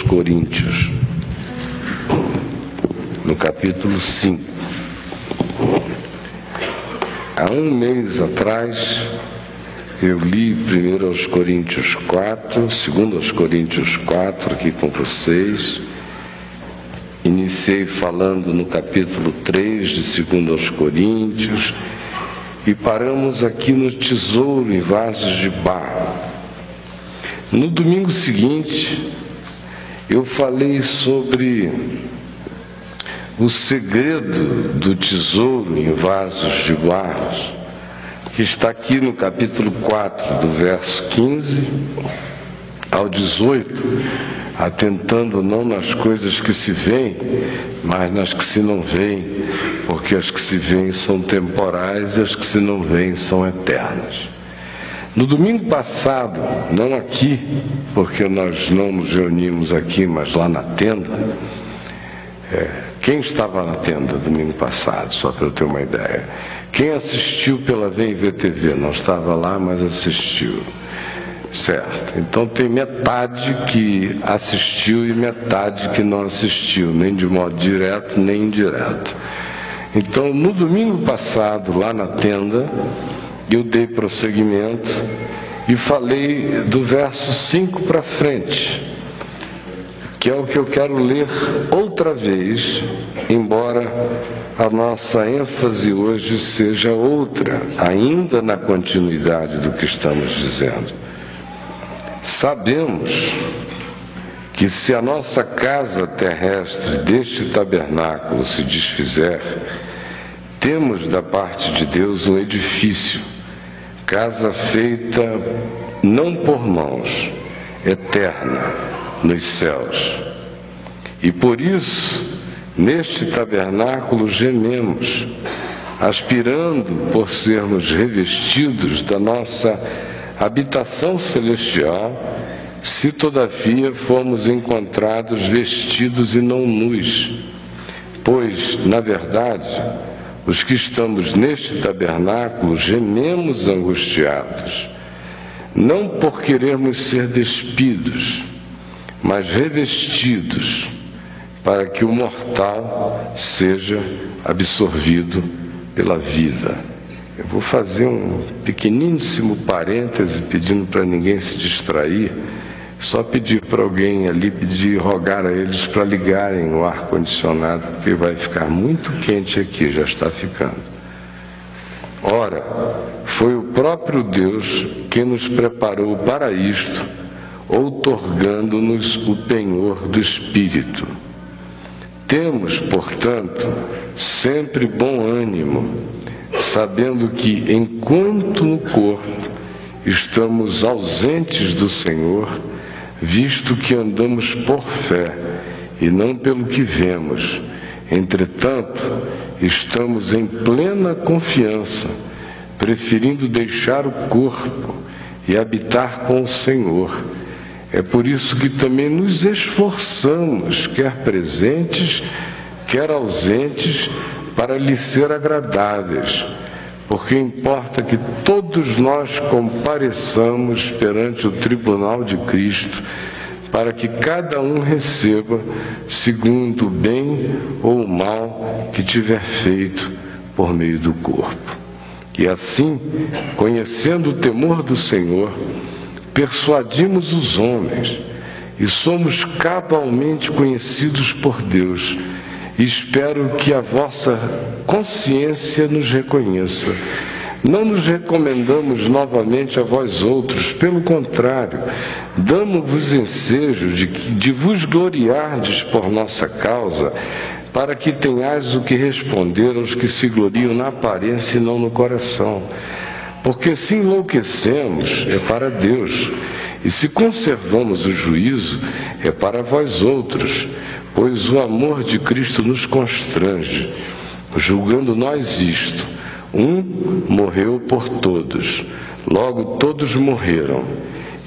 Vamos ler em 2 Coríntios, no capítulo 5. Há um mês atrás, eu li primeiro aos Coríntios 4, segundo aos Coríntios 4 aqui com vocês. Iniciei falando no capítulo 3 de 2 aos Coríntios e paramos aqui no tesouro em vasos de barro. No domingo seguinte, eu falei sobre o segredo do tesouro em vasos de barro, que está aqui no capítulo 4, do verso 15 ao 18, atentando não nas coisas que se veem, mas nas que se não veem, porque as que se veem são temporais e as que se não veem são eternas. No domingo passado, não aqui, porque nós não nos reunimos aqui, mas lá na tenda, é, quem estava na tenda domingo passado, só para eu ter uma ideia? Quem assistiu pela VIVTV? Não estava lá, mas assistiu. Certo. Então tem metade que assistiu e metade que não assistiu, nem de modo direto nem indireto. Então, no domingo passado, lá na tenda, eu dei prosseguimento e falei do verso 5 para frente, que é o que eu quero ler outra vez, embora a nossa ênfase hoje seja outra, ainda na continuidade do que estamos dizendo. Sabemos que se a nossa casa terrestre deste tabernáculo se desfizer, temos da parte de Deus um edifício, casa feita não por mãos, eterna nos céus. E por isso, neste tabernáculo gememos, aspirando por sermos revestidos da nossa habitação celestial, se todavia formos encontrados vestidos e não nus. Pois, na verdade, os que estamos neste tabernáculo gememos angustiados, não por querermos ser despidos, mas revestidos, para que o mortal seja absorvido pela vida. Eu vou fazer um pequeníssimo parêntese pedindo para ninguém se distrair. Só pedir para alguém ali, pedir, rogar a eles para ligarem o ar-condicionado, porque vai ficar muito quente aqui, já está ficando. Ora, foi o próprio Deus que nos preparou para isto, outorgando-nos o penhor do Espírito. Temos, portanto, sempre bom ânimo, sabendo que, enquanto no corpo estamos ausentes do Senhor, visto que andamos por fé e não pelo que vemos. Entretanto, estamos em plena confiança, preferindo deixar o corpo e habitar com o Senhor. É por isso que também nos esforçamos, quer presentes, quer ausentes, para lhe ser agradáveis porque importa que todos nós compareçamos perante o tribunal de Cristo, para que cada um receba segundo o bem ou o mal que tiver feito por meio do corpo. E assim, conhecendo o temor do Senhor, persuadimos os homens e somos cabalmente conhecidos por Deus Espero que a vossa consciência nos reconheça. Não nos recomendamos novamente a vós outros, pelo contrário, damos-vos ensejo de, de vos gloriardes por nossa causa, para que tenhais o que responder aos que se gloriam na aparência e não no coração. Porque se enlouquecemos, é para Deus, e se conservamos o juízo, é para vós outros Pois o amor de Cristo nos constrange, julgando nós isto: um morreu por todos, logo todos morreram.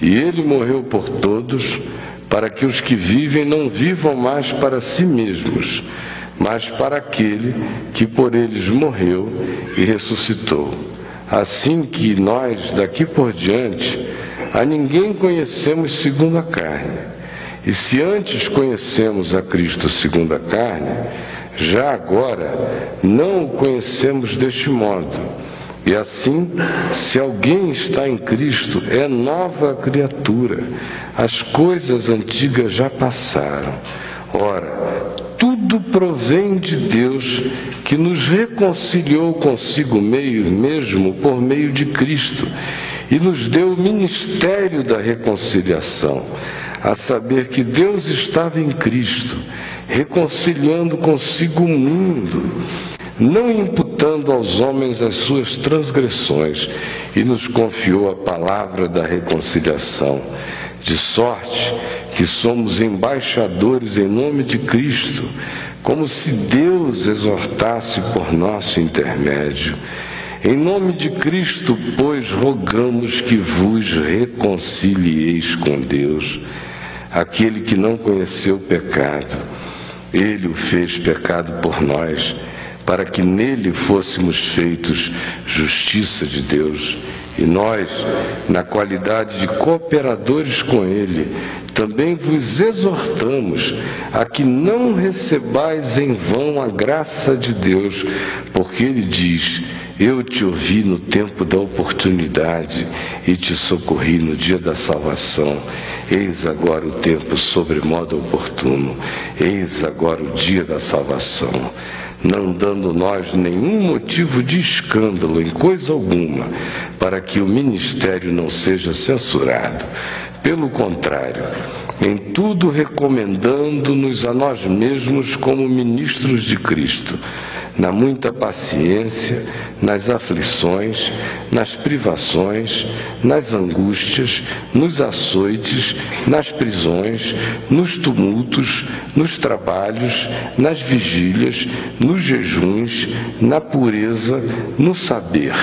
E ele morreu por todos, para que os que vivem não vivam mais para si mesmos, mas para aquele que por eles morreu e ressuscitou. Assim que nós, daqui por diante, a ninguém conhecemos segundo a carne. E se antes conhecemos a Cristo segundo a carne, já agora não o conhecemos deste modo. E assim, se alguém está em Cristo, é nova criatura. As coisas antigas já passaram. Ora, tudo provém de Deus, que nos reconciliou consigo meio mesmo por meio de Cristo e nos deu o ministério da reconciliação, a saber que Deus estava em Cristo, reconciliando consigo o mundo, não imputando aos homens as suas transgressões, e nos confiou a palavra da reconciliação, de sorte que somos embaixadores em nome de Cristo, como se Deus exortasse por nosso intermédio. Em nome de Cristo, pois, rogamos que vos reconcilieis com Deus. Aquele que não conheceu o pecado, ele o fez pecado por nós, para que nele fôssemos feitos justiça de Deus. E nós, na qualidade de cooperadores com Ele, também vos exortamos a que não recebais em vão a graça de Deus, porque Ele diz: eu te ouvi no tempo da oportunidade e te socorri no dia da salvação. Eis agora o tempo sobremodo oportuno. Eis agora o dia da salvação. Não dando nós nenhum motivo de escândalo em coisa alguma, para que o ministério não seja censurado. Pelo contrário, em tudo recomendando-nos a nós mesmos como ministros de Cristo na muita paciência, nas aflições, nas privações, nas angústias, nos açoites, nas prisões, nos tumultos, nos trabalhos, nas vigílias, nos jejuns, na pureza, no saber,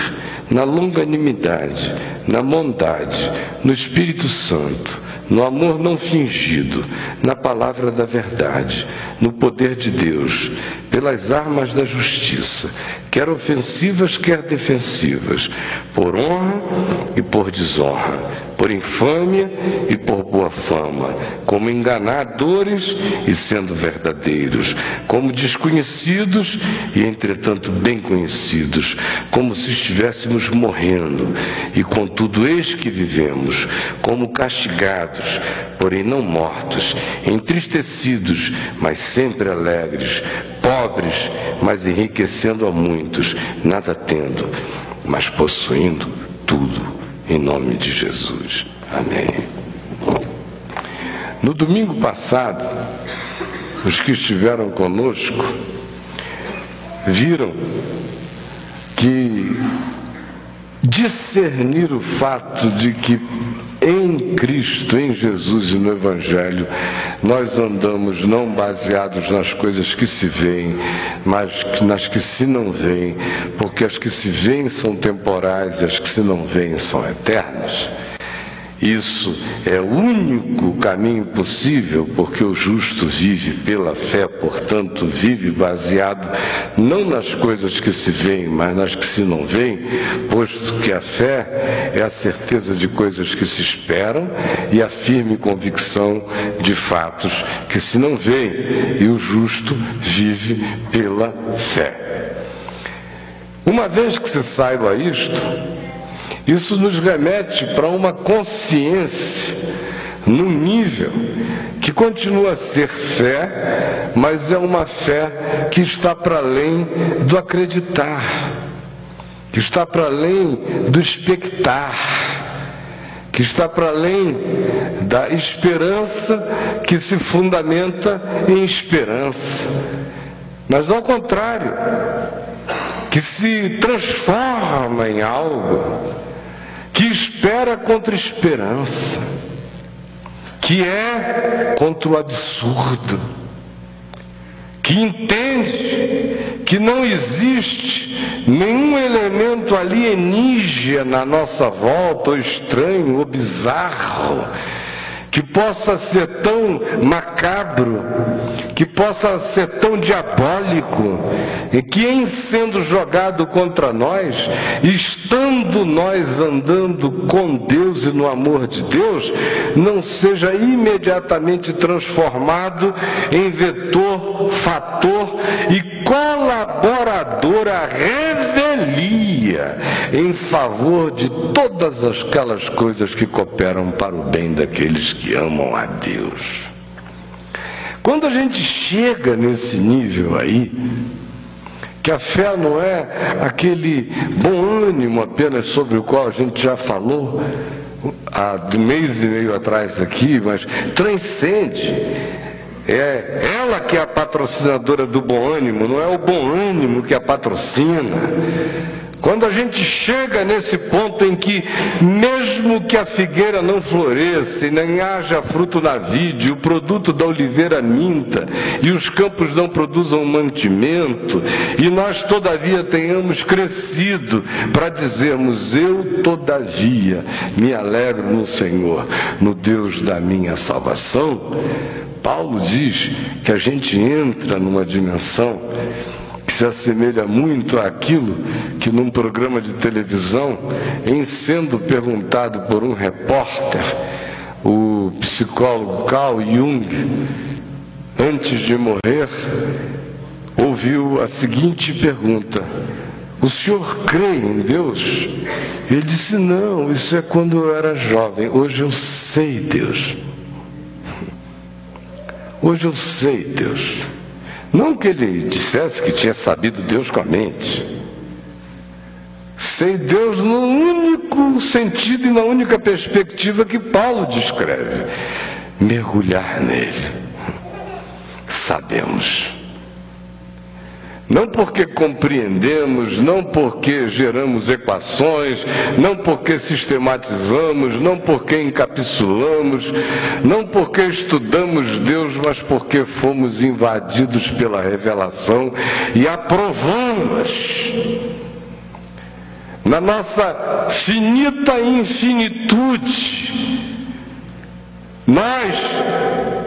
na longanimidade, na bondade, no Espírito Santo no amor não fingido, na palavra da verdade, no poder de Deus, pelas armas da justiça, quer ofensivas, quer defensivas, por honra e por desonra, por infâmia e por boa fama, como enganadores e sendo verdadeiros, como desconhecidos e entretanto bem conhecidos, como se estivéssemos morrendo, e contudo eis que vivemos, como castigados, porém não mortos, entristecidos, mas sempre alegres, pobres, mas enriquecendo a muitos, nada tendo, mas possuindo tudo em nome de Jesus. Amém. No domingo passado, os que estiveram conosco viram que discernir o fato de que em Cristo, em Jesus e no Evangelho, nós andamos não baseados nas coisas que se veem, mas nas que se não veem, porque as que se veem são temporais e as que se não veem são eternas. Isso é o único caminho possível, porque o justo vive pela fé, portanto, vive baseado não nas coisas que se veem, mas nas que se não veem, posto que a fé é a certeza de coisas que se esperam e a firme convicção de fatos que se não veem, e o justo vive pela fé. Uma vez que se saiba isto, isso nos remete para uma consciência num nível que continua a ser fé, mas é uma fé que está para além do acreditar, que está para além do expectar, que está para além da esperança que se fundamenta em esperança, mas ao contrário, que se transforma em algo que espera contra esperança, que é contra o absurdo, que entende que não existe nenhum elemento alienígena à nossa volta, ou estranho, ou bizarro, possa ser tão macabro, que possa ser tão diabólico, que em sendo jogado contra nós, estando nós andando com Deus e no amor de Deus, não seja imediatamente transformado em vetor, fator e colaborador à revelia em favor de todas aquelas coisas que cooperam para o bem daqueles que amam a Deus. Quando a gente chega nesse nível aí, que a fé não é aquele bom ânimo apenas sobre o qual a gente já falou há um mês e meio atrás aqui, mas transcende. É ela que é a patrocinadora do bom ânimo, não é o bom ânimo que a patrocina. Quando a gente chega nesse ponto em que, mesmo que a figueira não floresça e nem haja fruto na vide, o produto da oliveira minta e os campos não produzam mantimento, e nós todavia tenhamos crescido para dizermos: Eu todavia me alegro no Senhor, no Deus da minha salvação. Paulo diz que a gente entra numa dimensão se assemelha muito àquilo que num programa de televisão, em sendo perguntado por um repórter, o psicólogo Carl Jung, antes de morrer, ouviu a seguinte pergunta: O senhor crê em Deus? Ele disse: Não, isso é quando eu era jovem. Hoje eu sei Deus. Hoje eu sei Deus. Não que ele dissesse que tinha sabido Deus com a mente. Sei Deus no único sentido e na única perspectiva que Paulo descreve: mergulhar nele. Sabemos. Não porque compreendemos, não porque geramos equações, não porque sistematizamos, não porque encapsulamos, não porque estudamos Deus, mas porque fomos invadidos pela revelação e aprovamos na nossa finita infinitude. Nós,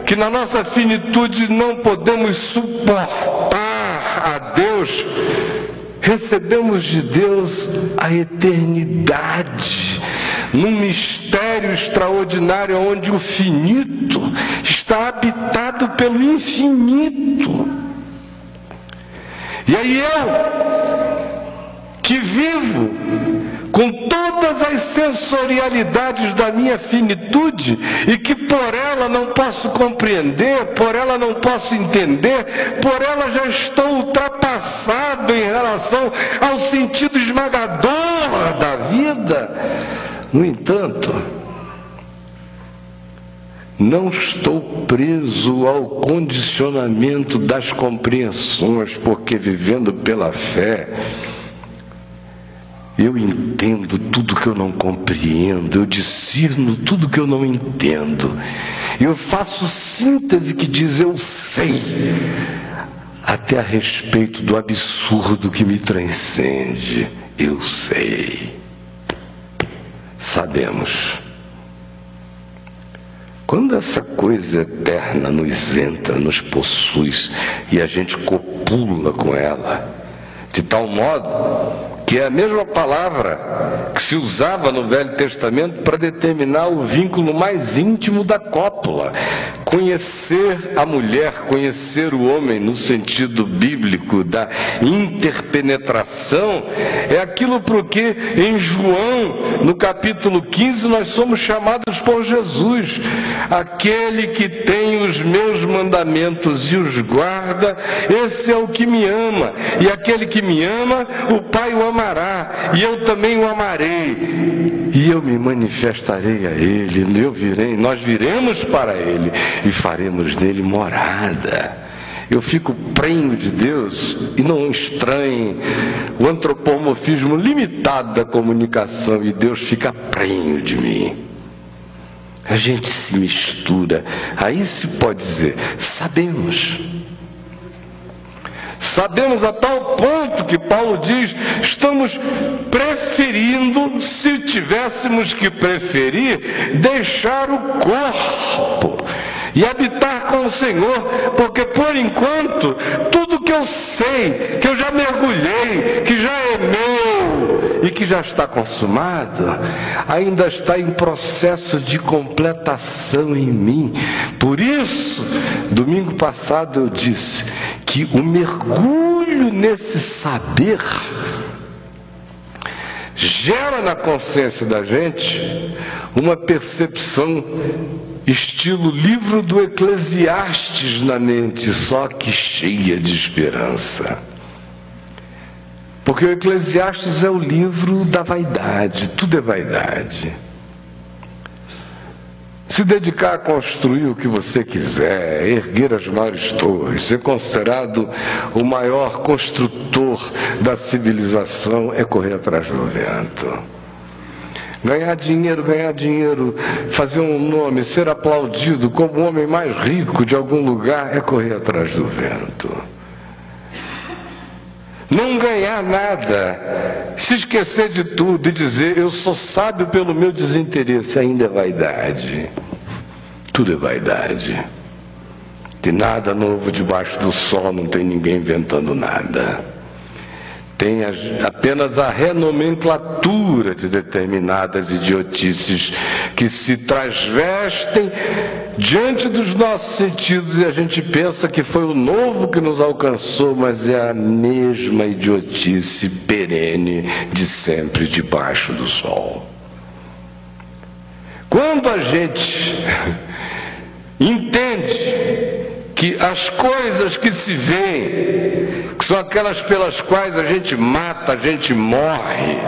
que na nossa finitude não podemos suportar a Deus, recebemos de Deus a eternidade, num mistério extraordinário onde o finito está habitado pelo infinito. E aí eu, que vivo com todas as sensorialidades da minha finitude e que por ela não posso compreender, por ela não posso entender, por ela já estou ultrapassado em relação ao sentido esmagador da vida. No entanto, não estou preso ao condicionamento das compreensões, porque vivendo pela fé, eu entendo tudo que eu não compreendo, eu discerno tudo que eu não entendo. Eu faço síntese que diz eu sei, até a respeito do absurdo que me transcende. Eu sei. Sabemos. Quando essa coisa eterna nos entra, nos possui e a gente copula com ela, de tal modo que é a mesma palavra que se usava no Velho Testamento para determinar o vínculo mais íntimo da cópula. Conhecer a mulher, conhecer o homem no sentido bíblico da interpenetração, é aquilo porque em João, no capítulo 15, nós somos chamados por Jesus, aquele que tem os meus mandamentos e os guarda, esse é o que me ama, e aquele que me ama, o Pai o ama amará, e eu também o amarei, e eu me manifestarei a ele, eu virei, nós viremos para ele e faremos nele morada. Eu fico prenho de Deus e não estranhe o antropomorfismo limitado da comunicação e Deus fica prenho de mim. A gente se mistura. Aí se pode dizer, sabemos. Sabemos a tal ponto que Paulo diz: estamos preferindo, se tivéssemos que preferir, deixar o corpo e habitar com o Senhor, porque por enquanto, tudo que eu sei, que eu já mergulhei, que já é meu e que já está consumado, ainda está em processo de completação em mim. Por isso, domingo passado eu disse que o mergulho nesse saber gera na consciência da gente uma percepção estilo livro do Eclesiastes na mente, só que cheia de esperança. Porque o Eclesiastes é o livro da vaidade, tudo é vaidade. Se dedicar a construir o que você quiser, erguer as maiores torres, ser considerado o maior construtor da civilização é correr atrás do vento. Ganhar dinheiro, ganhar dinheiro, fazer um nome, ser aplaudido como o homem mais rico de algum lugar é correr atrás do vento. Não ganhar nada, se esquecer de tudo e dizer eu sou sábio pelo meu desinteresse, ainda é vaidade. Tudo é vaidade. Tem nada novo debaixo do sol, não tem ninguém inventando nada. Tem apenas a renomenclatura de determinadas idiotices que se transvestem diante dos nossos sentidos e a gente pensa que foi o novo que nos alcançou, mas é a mesma idiotice perene de sempre debaixo do sol. Quando a gente entende que as coisas que se veem, que são aquelas pelas quais a gente mata, a gente morre,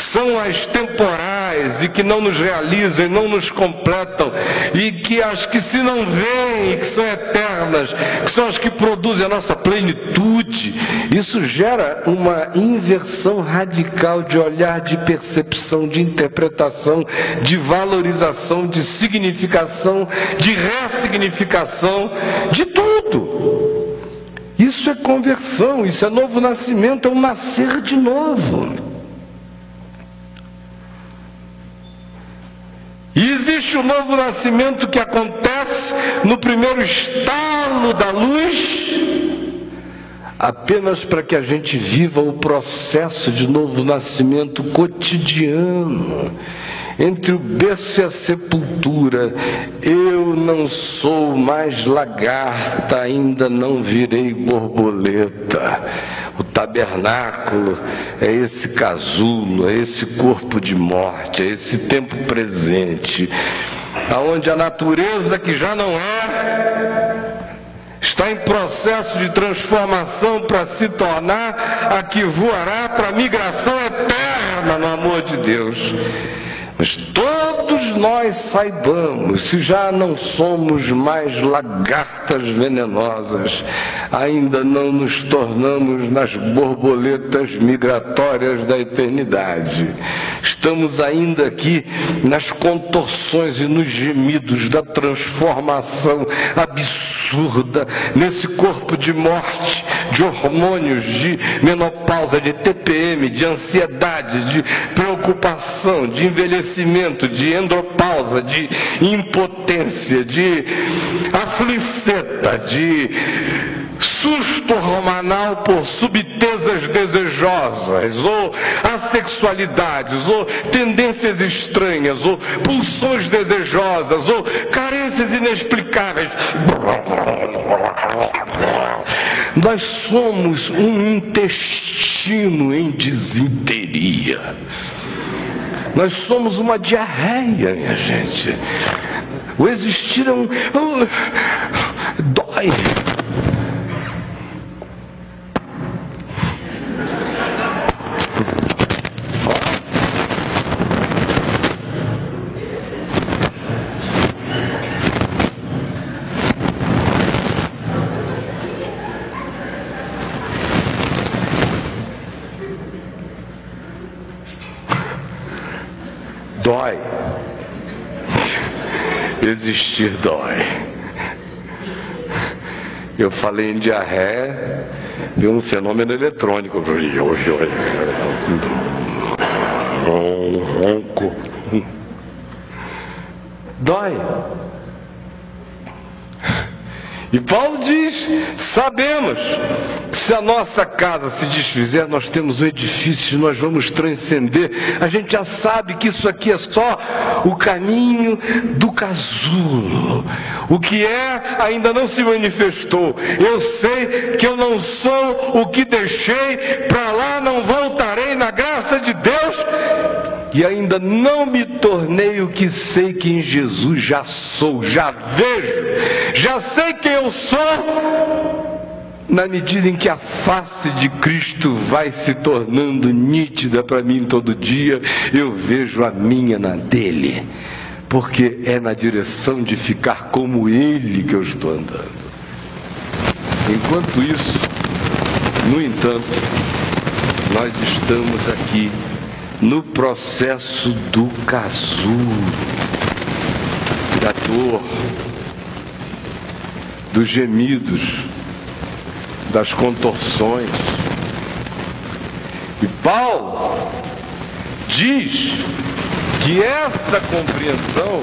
são as temporais e que não nos realizam e não nos completam, e que as que se não veem, que são eternas, que são as que produzem a nossa plenitude, isso gera uma inversão radical de olhar, de percepção, de interpretação, de valorização, de significação, de ressignificação, de tudo. Isso é conversão, isso é novo nascimento, é um nascer de novo. E existe o novo nascimento que acontece no primeiro estalo da luz, apenas para que a gente viva o processo de novo nascimento cotidiano entre o berço e a sepultura, eu não sou mais lagarta, ainda não virei borboleta. O tabernáculo é esse casulo, é esse corpo de morte, é esse tempo presente, aonde a natureza que já não é está em processo de transformação para se tornar a que voará para a migração eterna no amor de Deus. Mas todos nós saibamos, se já não somos mais lagartas venenosas, ainda não nos tornamos nas borboletas migratórias da eternidade. Estamos ainda aqui nas contorções e nos gemidos da transformação absurda nesse corpo de morte, de hormônios, de menopausa, de TPM, de ansiedade, de preocupação, de envelhecimento de endopausa, de impotência, de afliceta, de susto hormonal por subtezas desejosas, ou assexualidades, ou tendências estranhas, ou pulsões desejosas, ou carências inexplicáveis. Nós somos um intestino em desinteria. Nós somos uma diarreia, minha gente. O existir é um. dói. Existir dói. Eu falei em diarreia, viu um fenômeno eletrônico. Ronco. Dói. E Paulo diz: sabemos se a nossa casa se desfizer, nós temos um edifício, nós vamos transcender. A gente já sabe que isso aqui é só o caminho do casulo. O que é ainda não se manifestou. Eu sei que eu não sou o que deixei, para lá não voltarei na graça de Deus e ainda não me tornei o que sei que em Jesus já sou, já vejo, já sei quem eu sou, na medida em que a face de Cristo vai se tornando nítida para mim todo dia, eu vejo a minha na dele, porque é na direção de ficar como Ele que eu estou andando. Enquanto isso, no entanto, nós estamos aqui no processo do casulo, da dor, dos gemidos, das contorções. E Paulo diz que essa compreensão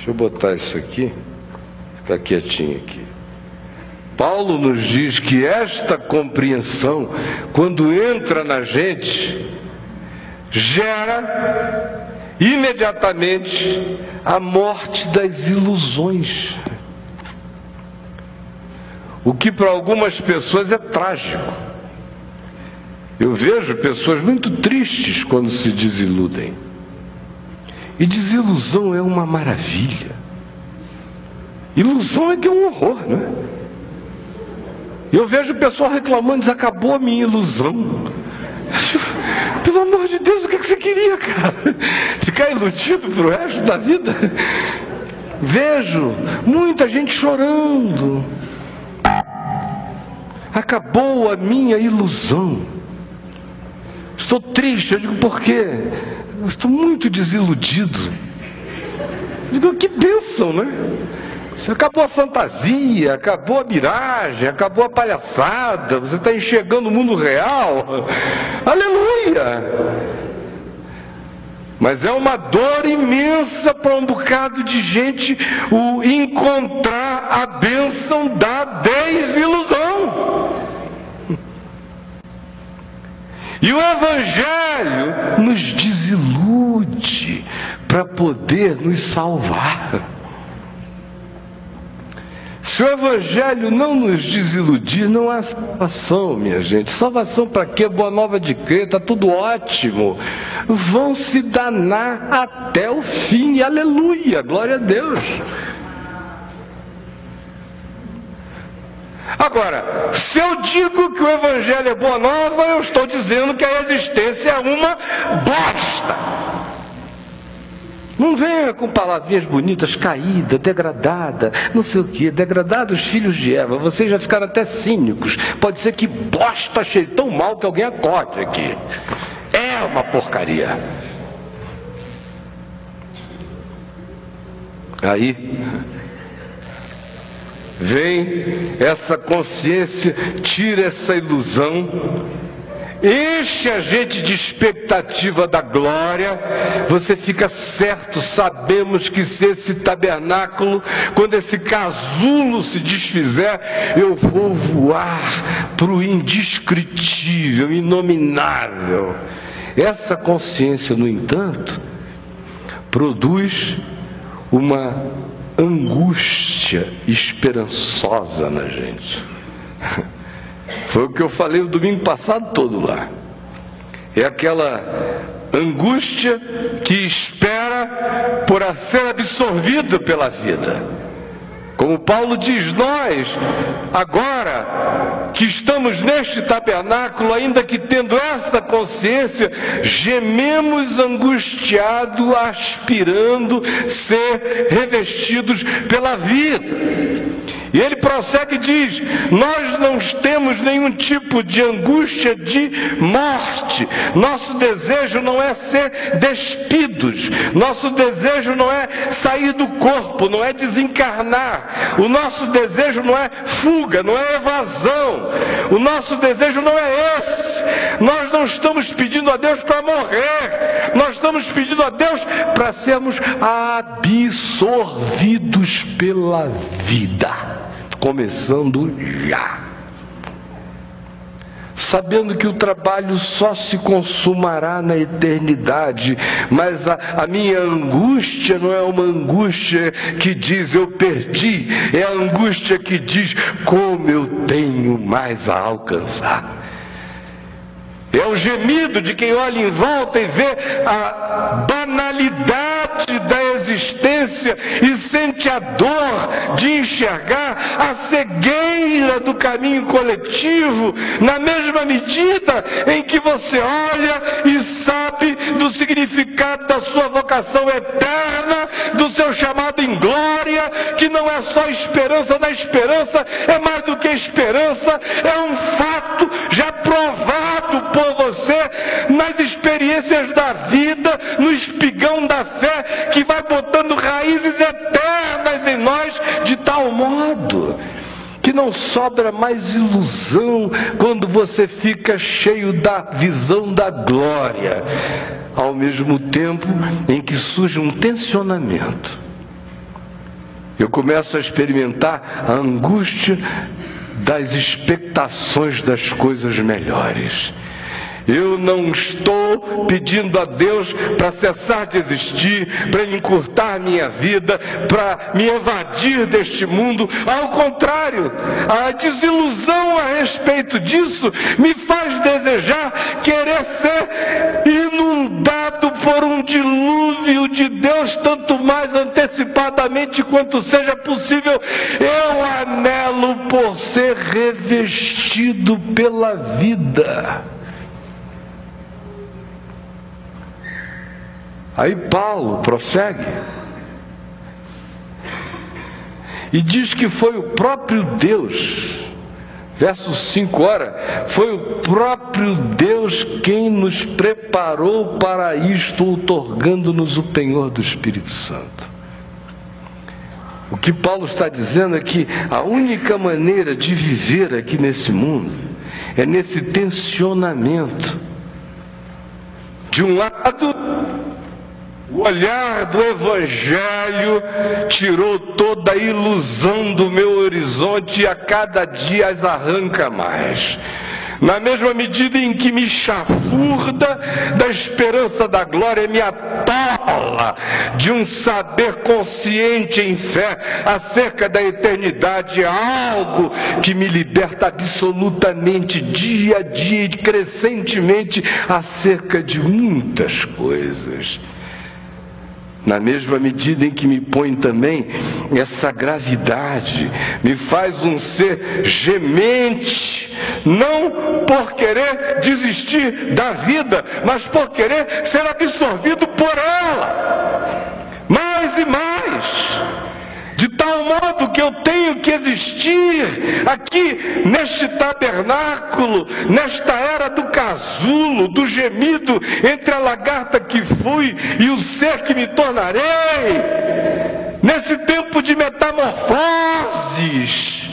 Deixa eu botar isso aqui. Fica quietinho aqui. Paulo nos diz que esta compreensão, quando entra na gente, gera imediatamente a morte das ilusões. O que para algumas pessoas é trágico. Eu vejo pessoas muito tristes quando se desiludem. E desilusão é uma maravilha. Ilusão é que é um horror, né? Eu vejo o pessoal reclamando, diz, acabou a minha ilusão. Pelo amor de Deus, o que você queria, cara? Ficar iludido para o resto da vida? Vejo muita gente chorando. Acabou a minha ilusão. Estou triste, eu digo, por quê? Eu estou muito desiludido. Eu digo, que bênção, né? Acabou a fantasia, acabou a miragem, acabou a palhaçada, você está enxergando o mundo real. Aleluia! Mas é uma dor imensa para um bocado de gente o encontrar a bênção da desilusão. E o Evangelho nos desilude para poder nos salvar. Se o Evangelho não nos desiludir, não há salvação, minha gente. Salvação para quê? Boa nova de crer, está tudo ótimo. Vão se danar até o fim, aleluia, glória a Deus. Agora, se eu digo que o Evangelho é boa nova, eu estou dizendo que a existência é uma bosta. Não venha com palavrinhas bonitas, caída, degradada, não sei o que, degradados filhos de Eva. Vocês já ficaram até cínicos. Pode ser que bosta cheire tão mal que alguém acorde aqui. É uma porcaria. Aí vem essa consciência, tira essa ilusão enche a gente de expectativa da glória, você fica certo, sabemos que se esse tabernáculo, quando esse casulo se desfizer, eu vou voar para o indescritível, inominável. Essa consciência, no entanto, produz uma angústia esperançosa na gente. Foi o que eu falei o domingo passado todo lá. É aquela angústia que espera por ser absorvida pela vida. Como Paulo diz, nós, agora que estamos neste tabernáculo, ainda que tendo essa consciência, gememos angustiado, aspirando ser revestidos pela vida. E ele prossegue e diz: Nós não temos nenhum tipo de angústia de morte. Nosso desejo não é ser despidos. Nosso desejo não é sair do corpo, não é desencarnar. O nosso desejo não é fuga, não é evasão. O nosso desejo não é esse. nós não estamos pedindo a Deus para morrer, nós estamos pedindo a Deus para sermos absorvidos pela vida, começando já sabendo que o trabalho só se consumará na eternidade, mas a, a, minha angústia não é uma angústia que diz eu perdi, é a angústia que diz como eu tenho mais a alcançar. É o gemido de quem olha em volta e vê a banalidade da existência e sente a dor de enxergar a cegueira do caminho coletivo, na mesma medida em que você olha e sabe do significado da sua vocação eterna, do seu chamado em glória, que não é só esperança da esperança, é mais do que esperança, é um fato já provado por você nas experiências da vida, no espigão da fé que vai botando raízes eternas em nós de tal modo que não sobra mais ilusão quando você fica cheio da visão da glória, ao mesmo tempo em que surge um tensionamento. Eu começo a experimentar a angústia das expectações das coisas melhores. Eu não estou pedindo a Deus para cessar de existir, para encurtar minha vida, para me evadir deste mundo. Ao contrário, a desilusão a respeito disso me faz desejar querer ser inundado por um dilúvio de Deus, tanto mais antecipadamente quanto seja possível. Eu anelo por ser revestido pela vida. Aí Paulo prossegue e diz que foi o próprio Deus, verso 5 ora, foi o próprio Deus quem nos preparou para isto, otorgando-nos o penhor do Espírito Santo. O que Paulo está dizendo é que a única maneira de viver aqui nesse mundo é nesse tensionamento. De um lado, o olhar do Evangelho tirou toda a ilusão do meu horizonte e a cada dia as arranca mais. Na mesma medida em que me chafurda da esperança da glória, me atola de um saber consciente em fé acerca da eternidade, algo que me liberta absolutamente, dia a dia e crescentemente acerca de muitas coisas na mesma medida em que me põe também essa gravidade, me faz um ser gemente, não por querer desistir da vida, mas por querer ser absorvido por ela, mais e mais tal modo que eu tenho que existir aqui neste tabernáculo, nesta era do casulo, do gemido entre a lagarta que fui e o ser que me tornarei, nesse tempo de metamorfoses.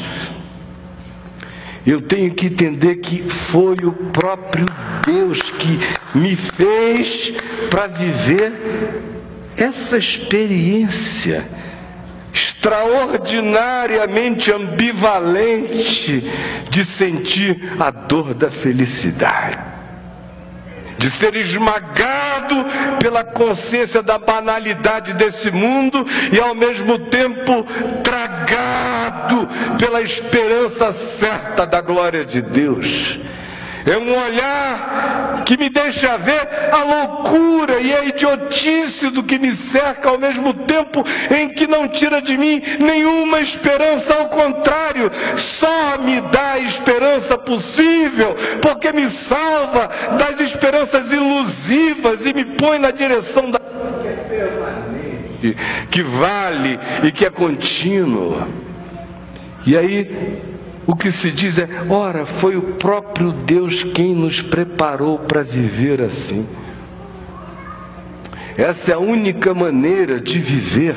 Eu tenho que entender que foi o próprio Deus que me fez para viver essa experiência extraordinariamente ambivalente de sentir a dor da felicidade, de ser esmagado pela consciência da banalidade desse mundo e ao mesmo tempo tragado pela esperança certa da glória de Deus. É um olhar que me deixa ver a loucura e a idiotice do que me cerca, ao mesmo tempo em que não tira de mim nenhuma esperança, ao contrário, só me dá a esperança possível, porque me salva das esperanças ilusivas e me põe na direção da que vale e que é contínua. E aí o que se diz é: ora, foi o próprio Deus quem nos preparou para viver assim. Essa é a única maneira de viver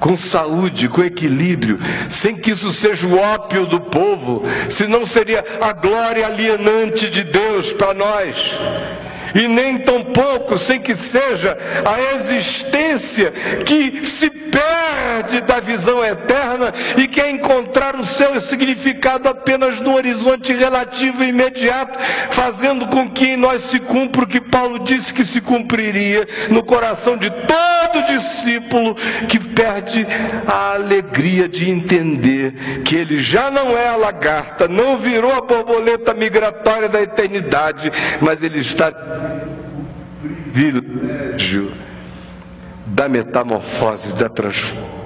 com saúde, com equilíbrio, sem que isso seja o ópio do povo, senão seria a glória alienante de Deus para nós e nem tampouco sem que seja a existência que se perde da visão eterna e quer encontrar o seu significado apenas no horizonte relativo e imediato, fazendo com que em nós se cumpra o que Paulo disse que se cumpriria no coração de todo discípulo que perde a alegria de entender que ele já não é a lagarta, não virou a borboleta migratória da eternidade, mas ele está privilégio da metamorfose, da transformação,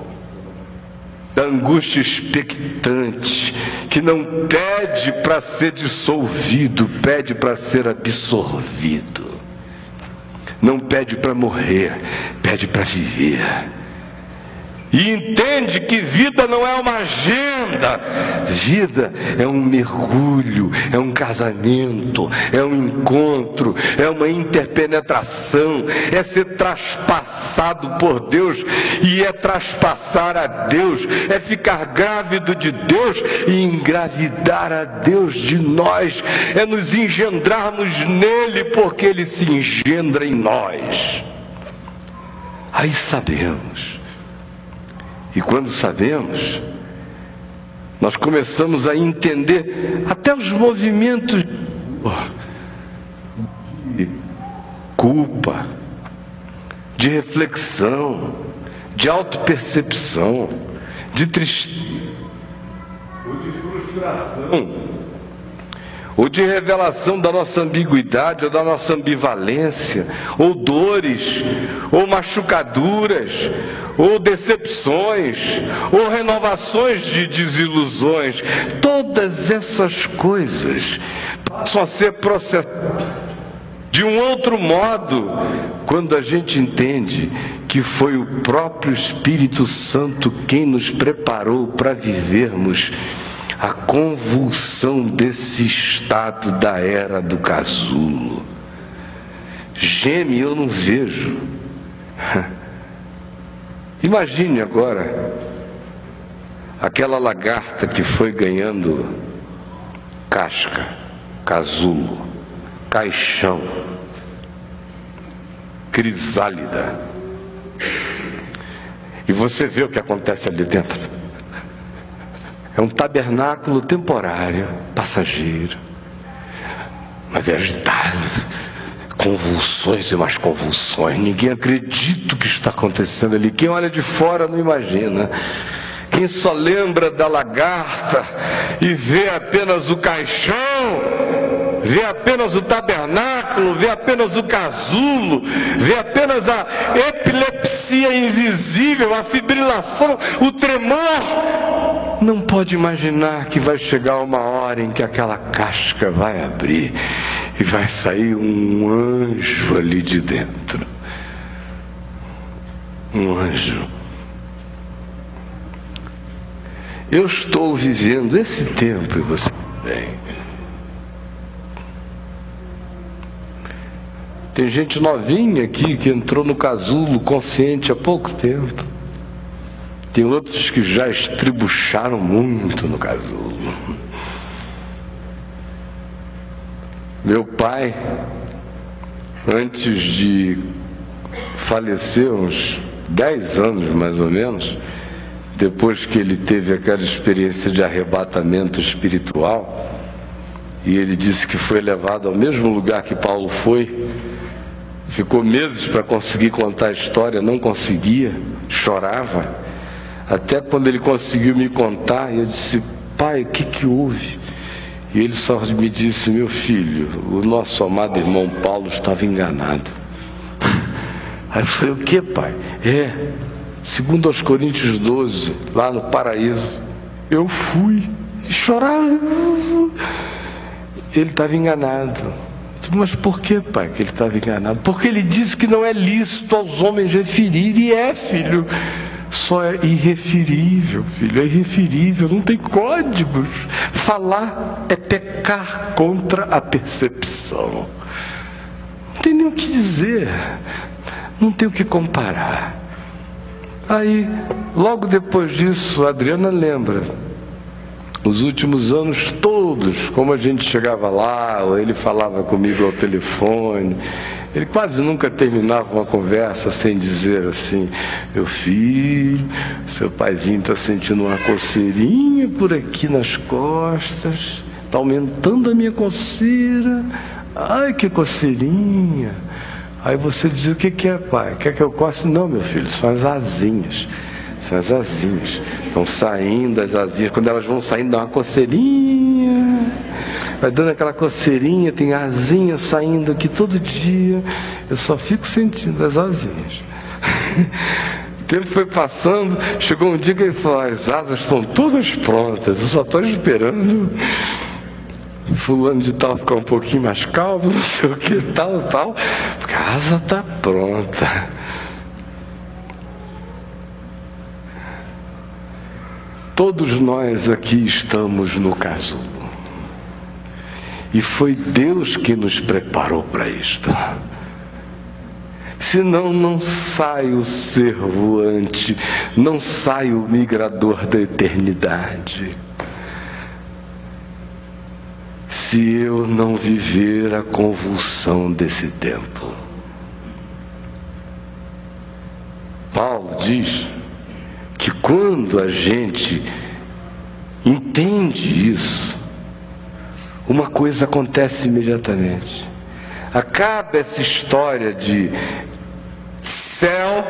da angústia expectante, que não pede para ser dissolvido, pede para ser absorvido. Não pede para morrer, pede para viver e entende que vida não é uma agenda, vida é um mergulho, é um casamento, é um encontro, é uma interpenetração, é ser traspassado por Deus e é traspassar a Deus, é ficar grávido de Deus e engravidar a Deus de nós, é nos engendrarmos nele porque ele se engendra em nós. Aí sabemos e quando sabemos, nós começamos a entender até os movimentos de culpa, de reflexão, de autopercepção, de tristeza, ou de frustração ou de revelação da nossa ambiguidade, ou da nossa ambivalência, ou dores, ou machucaduras, ou decepções, ou renovações de desilusões. Todas essas coisas passam a ser processadas de um outro modo quando a gente entende que foi o próprio Espírito Santo quem nos preparou para vivermos a convulsão desse estado da era do casulo. Geme, eu não vejo. Imagine agora aquela lagarta que foi ganhando casca, casulo, caixão, crisálida. E você vê o que acontece ali dentro. É um tabernáculo temporário, passageiro, mas é agitado. Convulsões e mais convulsões. Ninguém acredita o que está acontecendo ali. Quem olha de fora não imagina. Quem só lembra da lagarta e vê apenas o caixão, vê apenas o tabernáculo, vê apenas o casulo, vê apenas a epilepsia invisível, a fibrilação, o tremor, não pode imaginar que vai chegar uma hora em que aquela casca vai abrir e vai sair um anjo ali de dentro. Um anjo. Eu estou vivendo esse tempo e você também. Tem gente novinha aqui que entrou no casulo consciente há pouco tempo. Tem outros que já estribucharam muito no casulo. Meu pai, antes de falecer, uns dez anos mais ou menos, depois que ele teve aquela experiência de arrebatamento espiritual, e ele disse que foi levado ao mesmo lugar que Paulo foi, ficou meses para conseguir contar a história, não conseguia, chorava. Até quando ele conseguiu me contar, eu disse, pai, o que, que houve? E ele só me disse, meu filho, o nosso amado irmão Paulo estava enganado. Aí eu falei, o que, pai? É, segundo aos Coríntios 12, lá no paraíso, eu fui chorava. Ele estava enganado. Mas por que, pai, que ele estava enganado? Porque ele disse que não é lícito aos homens referir, e é, filho só é irreferível, filho, é irreferível, não tem códigos. Falar é pecar contra a percepção. Não tem nem o que dizer, não tem o que comparar. Aí, logo depois disso, a Adriana lembra. Os últimos anos todos, como a gente chegava lá, ou ele falava comigo ao telefone, ele quase nunca terminava uma conversa sem dizer assim: Meu filho, seu paizinho está sentindo uma coceirinha por aqui nas costas, está aumentando a minha coceira. Ai, que coceirinha. Aí você dizia: O que, que é, pai? Quer que eu coce? Não, meu filho, são as asinhas. São as asinhas. Estão saindo as asinhas. Quando elas vão saindo, dá uma coceirinha vai dando aquela coceirinha, tem asinha saindo aqui todo dia. Eu só fico sentindo as asinhas. o tempo foi passando, chegou um dia que ele falou: as asas estão todas prontas, eu só estou esperando. Fulano de tal ficar um pouquinho mais calmo, não sei o que, tal, tal, porque a asa está pronta. Todos nós aqui estamos no casulo. E foi Deus que nos preparou para isto. Senão não sai o ser voante, não sai o migrador da eternidade. Se eu não viver a convulsão desse tempo. Paulo diz que quando a gente entende isso, uma coisa acontece imediatamente. Acaba essa história de céu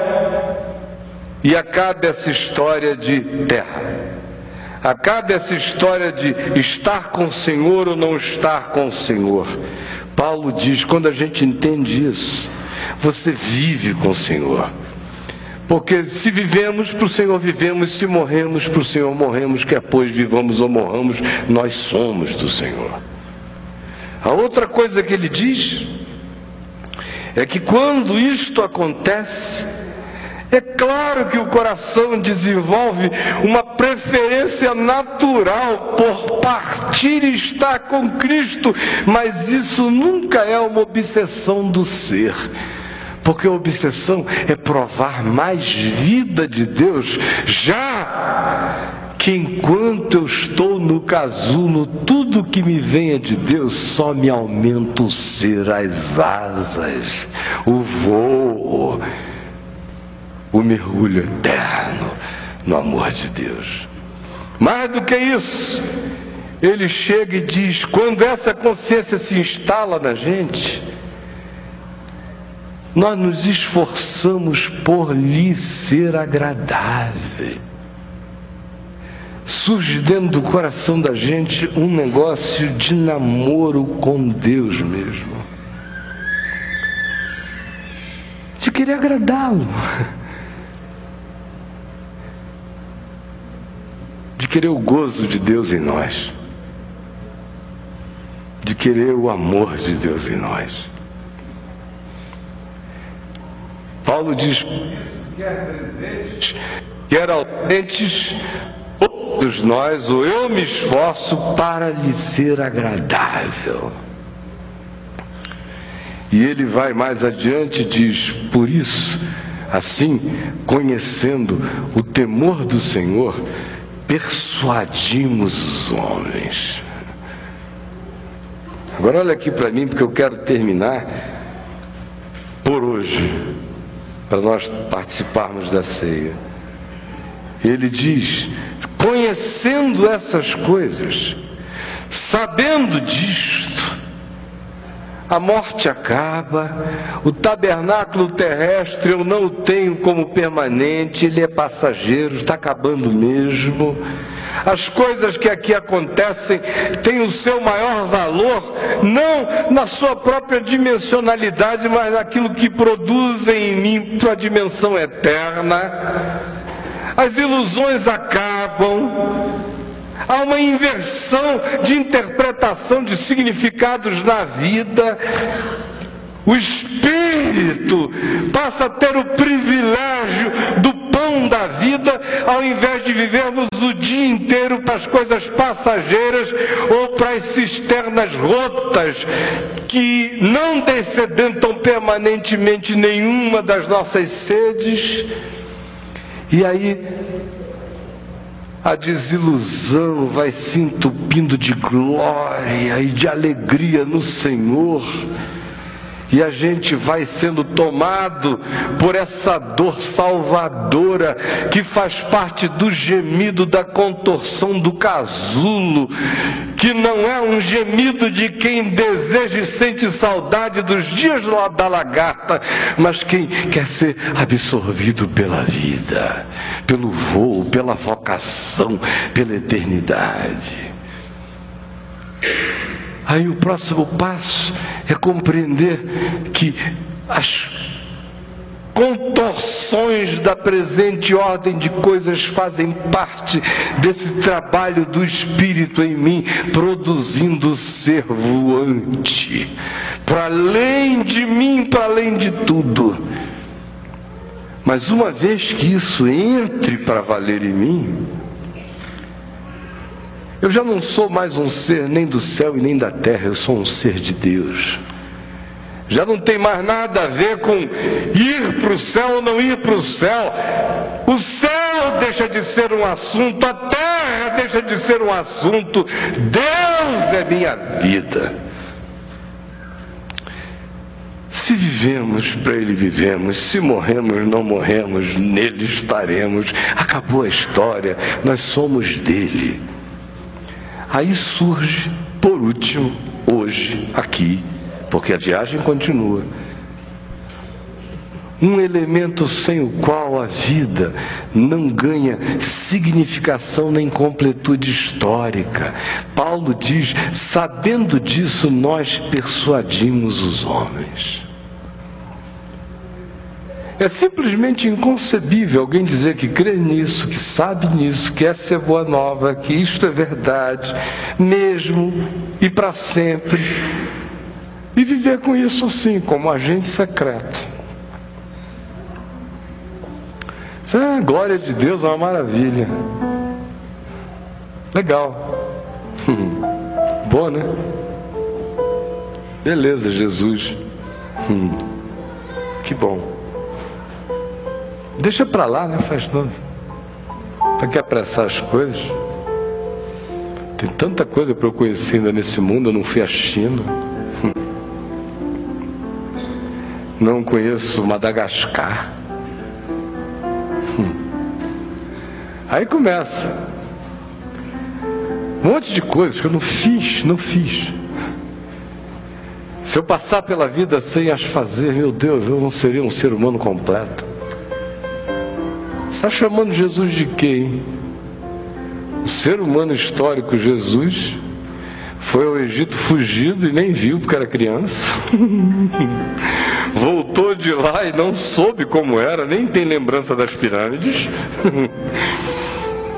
e acaba essa história de terra. Acaba essa história de estar com o Senhor ou não estar com o Senhor. Paulo diz: quando a gente entende isso, você vive com o Senhor. Porque se vivemos para o Senhor, vivemos, se morremos para o Senhor, morremos, quer pois vivamos ou morramos, nós somos do Senhor. A outra coisa que ele diz é que quando isto acontece, é claro que o coração desenvolve uma preferência natural por partir e estar com Cristo, mas isso nunca é uma obsessão do ser. Porque a obsessão é provar mais vida de Deus, já que enquanto eu estou no casulo, tudo que me venha de Deus só me aumenta o ser, as asas, o voo, o mergulho eterno no amor de Deus. Mais do que isso, ele chega e diz: quando essa consciência se instala na gente, nós nos esforçamos por lhe ser agradável. Surge dentro do coração da gente um negócio de namoro com Deus mesmo. De querer agradá-lo. De querer o gozo de Deus em nós. De querer o amor de Deus em nós. Paulo diz: quer presentes, quer ausentes, todos nós, ou eu me esforço para lhe ser agradável. E ele vai mais adiante e diz: por isso, assim, conhecendo o temor do Senhor, persuadimos os homens. Agora olha aqui para mim, porque eu quero terminar por hoje para nós participarmos da ceia. Ele diz: conhecendo essas coisas, sabendo disto, a morte acaba, o tabernáculo terrestre eu não o tenho como permanente, ele é passageiro, está acabando mesmo. As coisas que aqui acontecem têm o seu maior valor, não na sua própria dimensionalidade, mas naquilo que produzem em mim para a dimensão eterna. As ilusões acabam, há uma inversão de interpretação de significados na vida. O espírito passa a ter o privilégio do pão da vida, ao invés de vivermos o dia inteiro para as coisas passageiras ou para as cisternas rotas que não descedentam permanentemente nenhuma das nossas sedes. E aí a desilusão vai se entupindo de glória e de alegria no Senhor e a gente vai sendo tomado por essa dor salvadora que faz parte do gemido da contorção do casulo, que não é um gemido de quem deseja e sente saudade dos dias da lagarta, mas quem quer ser absorvido pela vida, pelo voo, pela vocação, pela eternidade. Aí o próximo passo é compreender que as contorções da presente ordem de coisas fazem parte desse trabalho do Espírito em mim, produzindo ser voante, para além de mim, para além de tudo. Mas uma vez que isso entre para valer em mim, eu já não sou mais um ser nem do céu e nem da terra, eu sou um ser de Deus. Já não tem mais nada a ver com ir para o céu ou não ir para o céu. O céu deixa de ser um assunto, a terra deixa de ser um assunto. Deus é minha vida. Se vivemos, para Ele vivemos. Se morremos, não morremos, nele estaremos. Acabou a história, nós somos dele. Aí surge, por último, hoje, aqui, porque a viagem continua, um elemento sem o qual a vida não ganha significação nem completude histórica. Paulo diz: sabendo disso, nós persuadimos os homens. É simplesmente inconcebível alguém dizer que crê nisso, que sabe nisso, que essa é boa nova, que isto é verdade, mesmo e para sempre, e viver com isso assim, como agente secreto. Isso é a glória de Deus, é uma maravilha. Legal. Boa, né? Beleza, Jesus. Hum. Que bom. Deixa para lá, né? Faz tudo. Para que apressar as coisas? Tem tanta coisa para eu conhecer ainda nesse mundo. Eu não fui à China. Não conheço Madagascar. Aí começa. Um monte de coisas que eu não fiz, não fiz. Se eu passar pela vida sem as fazer, meu Deus, eu não seria um ser humano completo. Está chamando Jesus de quem? O ser humano histórico Jesus foi ao Egito fugido e nem viu porque era criança. Voltou de lá e não soube como era, nem tem lembrança das pirâmides.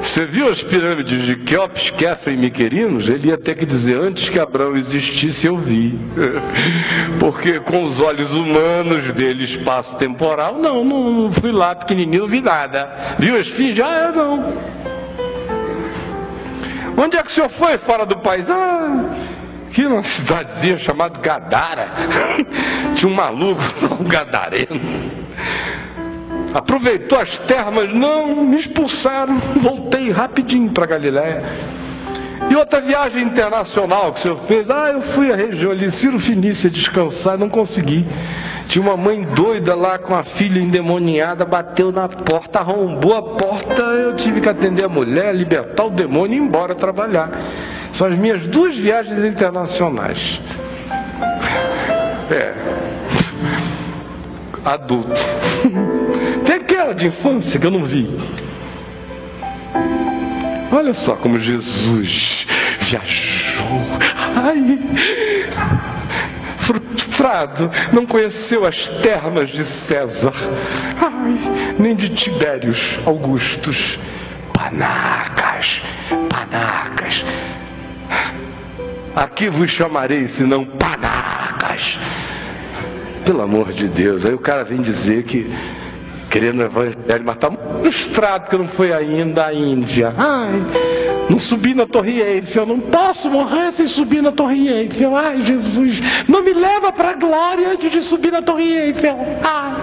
Você viu as pirâmides de Keops, Kefra e Miquerinos? Ele ia ter que dizer, antes que Abraão existisse, eu vi. Porque com os olhos humanos dele, espaço temporal, não, não, fui lá pequenininho, não vi nada. Viu as esfinge? Ah, é, não. Onde é que o senhor foi fora do país? Ah, aqui numa cidadezinha chamada Gadara. Tinha um maluco, um gadareno. Aproveitou as termas? Não, me expulsaram. Voltei rapidinho para Galiléia. E outra viagem internacional que o senhor fez? Ah, eu fui à região ali, Ciro Finícia, descansar, não consegui. Tinha uma mãe doida lá com a filha endemoniada, bateu na porta, arrombou a porta, eu tive que atender a mulher, libertar o demônio e ir embora trabalhar. São as minhas duas viagens internacionais. É. Adulto. Aquela de infância que eu não vi. Olha só como Jesus viajou. Ai, frustrado, não conheceu as termas de César, ai, nem de Tibérios Augustos. Panacas, panacas. Aqui vos chamarei, senão panacas. Pelo amor de Deus. Aí o cara vem dizer que querendo evangelho, mas está frustrado que não foi ainda à Índia. Ai, não subi na Torre Eiffel, não posso morrer sem subir na Torre Eiffel. Ai, Jesus, não me leva para a glória antes de subir na Torre Eiffel. Ai.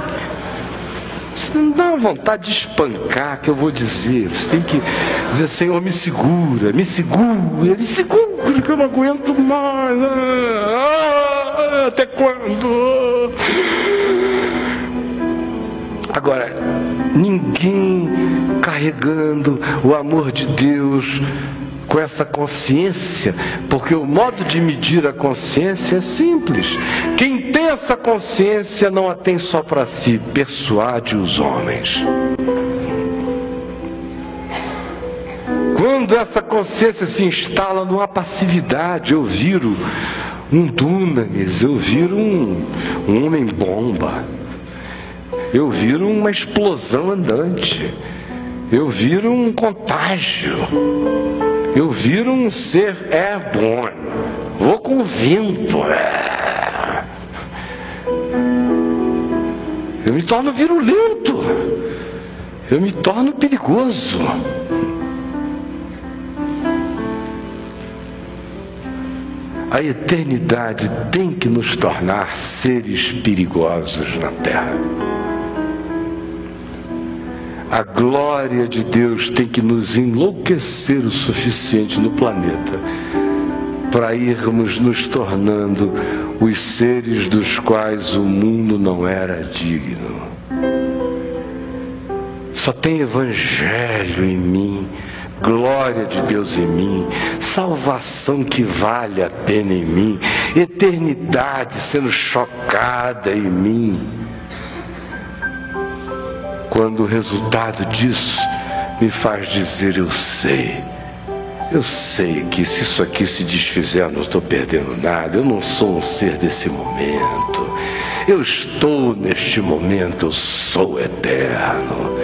Você não dá vontade de espancar, que eu vou dizer. Você tem que dizer, Senhor, me segura, me segura, me segura, que eu não aguento mais. Ah, até quando? Agora, ninguém carregando o amor de Deus com essa consciência, porque o modo de medir a consciência é simples. Quem tem essa consciência não a tem só para si, persuade os homens. Quando essa consciência se instala numa passividade, eu viro um dunamis, eu viro um, um homem-bomba, eu viro uma explosão andante, eu viro um contágio eu viro um ser airborne. Vou com o vento. Eu me torno virulento. Eu me torno perigoso. A eternidade tem que nos tornar seres perigosos na terra. A glória de Deus tem que nos enlouquecer o suficiente no planeta para irmos nos tornando os seres dos quais o mundo não era digno. Só tem evangelho em mim, glória de Deus em mim, salvação que vale a pena em mim, eternidade sendo chocada em mim quando o resultado disso me faz dizer: eu sei. Eu sei que se isso aqui se desfizer, não estou perdendo nada. Eu não sou um ser desse momento. Eu estou neste momento, eu sou eterno.